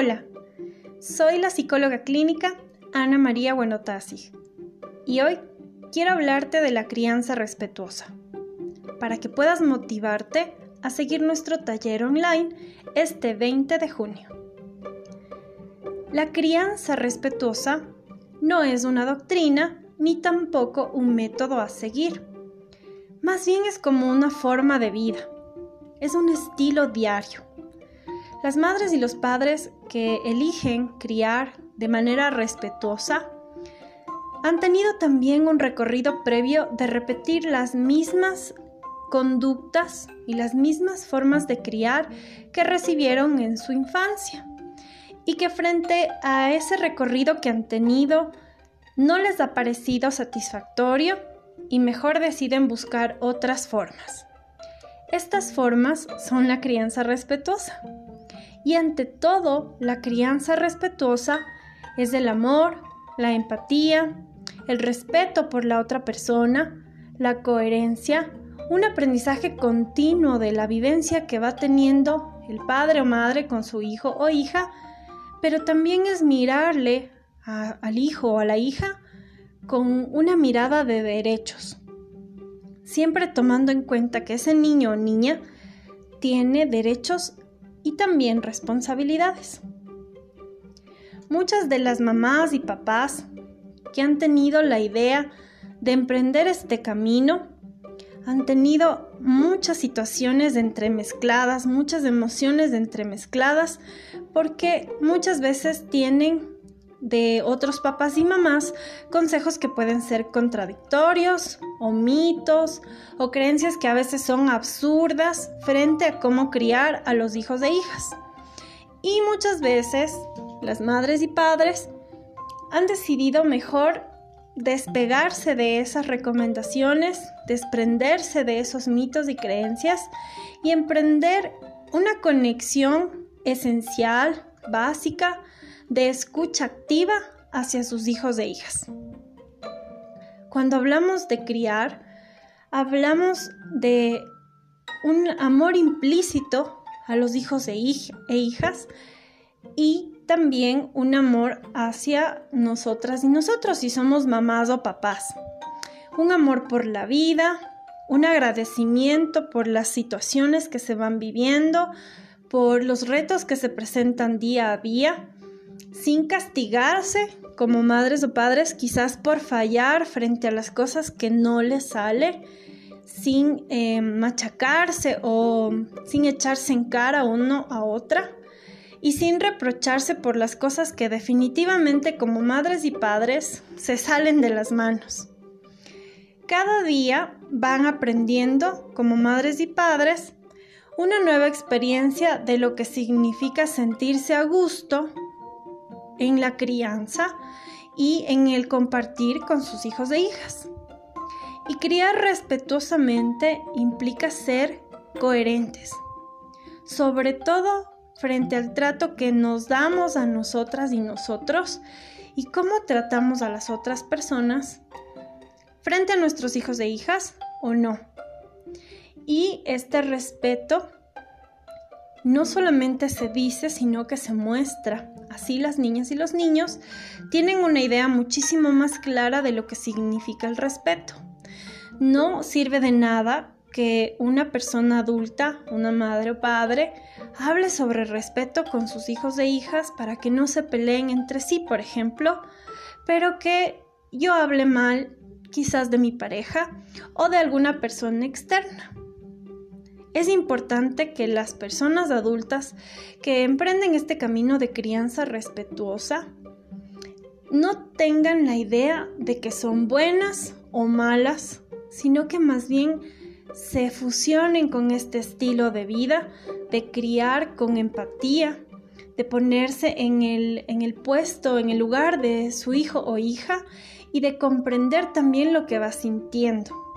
Hola, soy la psicóloga clínica Ana María Buenotasi y hoy quiero hablarte de la crianza respetuosa para que puedas motivarte a seguir nuestro taller online este 20 de junio. La crianza respetuosa no es una doctrina ni tampoco un método a seguir. Más bien es como una forma de vida. Es un estilo diario las madres y los padres que eligen criar de manera respetuosa han tenido también un recorrido previo de repetir las mismas conductas y las mismas formas de criar que recibieron en su infancia y que frente a ese recorrido que han tenido no les ha parecido satisfactorio y mejor deciden buscar otras formas. Estas formas son la crianza respetuosa y ante todo la crianza respetuosa es el amor, la empatía, el respeto por la otra persona, la coherencia, un aprendizaje continuo de la vivencia que va teniendo el padre o madre con su hijo o hija, pero también es mirarle al hijo o a la hija con una mirada de derechos, siempre tomando en cuenta que ese niño o niña tiene derechos y también responsabilidades. Muchas de las mamás y papás que han tenido la idea de emprender este camino han tenido muchas situaciones entremezcladas, muchas emociones entremezcladas, porque muchas veces tienen de otros papás y mamás consejos que pueden ser contradictorios o mitos o creencias que a veces son absurdas frente a cómo criar a los hijos e hijas. Y muchas veces las madres y padres han decidido mejor despegarse de esas recomendaciones, desprenderse de esos mitos y creencias y emprender una conexión esencial, básica, de escucha activa hacia sus hijos e hijas. Cuando hablamos de criar, hablamos de un amor implícito a los hijos e, e hijas y también un amor hacia nosotras y nosotros si somos mamás o papás. Un amor por la vida, un agradecimiento por las situaciones que se van viviendo, por los retos que se presentan día a día sin castigarse como madres o padres, quizás por fallar frente a las cosas que no les sale, sin eh, machacarse o sin echarse en cara uno a otra y sin reprocharse por las cosas que definitivamente como madres y padres se salen de las manos. Cada día van aprendiendo como madres y padres una nueva experiencia de lo que significa sentirse a gusto en la crianza y en el compartir con sus hijos e hijas. Y criar respetuosamente implica ser coherentes, sobre todo frente al trato que nos damos a nosotras y nosotros y cómo tratamos a las otras personas frente a nuestros hijos e hijas o no. Y este respeto no solamente se dice, sino que se muestra. Así las niñas y los niños tienen una idea muchísimo más clara de lo que significa el respeto. No sirve de nada que una persona adulta, una madre o padre, hable sobre respeto con sus hijos e hijas para que no se peleen entre sí, por ejemplo, pero que yo hable mal quizás de mi pareja o de alguna persona externa. Es importante que las personas adultas que emprenden este camino de crianza respetuosa no tengan la idea de que son buenas o malas, sino que más bien se fusionen con este estilo de vida, de criar con empatía, de ponerse en el, en el puesto, en el lugar de su hijo o hija y de comprender también lo que va sintiendo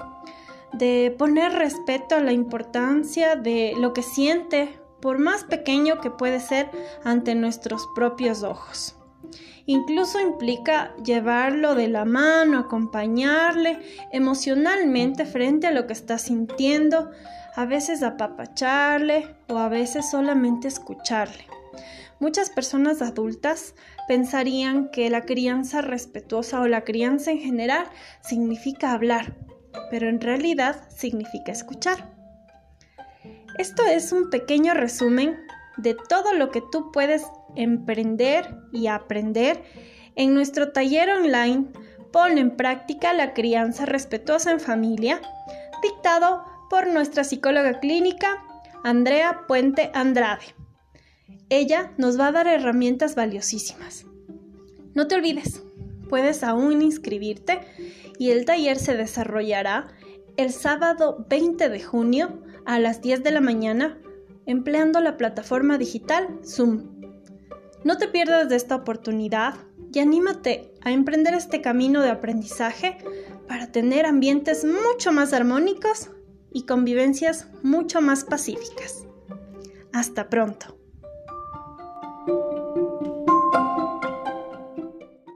de poner respeto a la importancia de lo que siente, por más pequeño que puede ser ante nuestros propios ojos. Incluso implica llevarlo de la mano, acompañarle emocionalmente frente a lo que está sintiendo, a veces apapacharle o a veces solamente escucharle. Muchas personas adultas pensarían que la crianza respetuosa o la crianza en general significa hablar, pero en realidad significa escuchar. Esto es un pequeño resumen de todo lo que tú puedes emprender y aprender en nuestro taller online Pon en práctica la crianza respetuosa en familia, dictado por nuestra psicóloga clínica Andrea Puente Andrade. Ella nos va a dar herramientas valiosísimas. No te olvides, puedes aún inscribirte y el taller se desarrollará el sábado 20 de junio a las 10 de la mañana empleando la plataforma digital Zoom. No te pierdas de esta oportunidad y anímate a emprender este camino de aprendizaje para tener ambientes mucho más armónicos y convivencias mucho más pacíficas. Hasta pronto.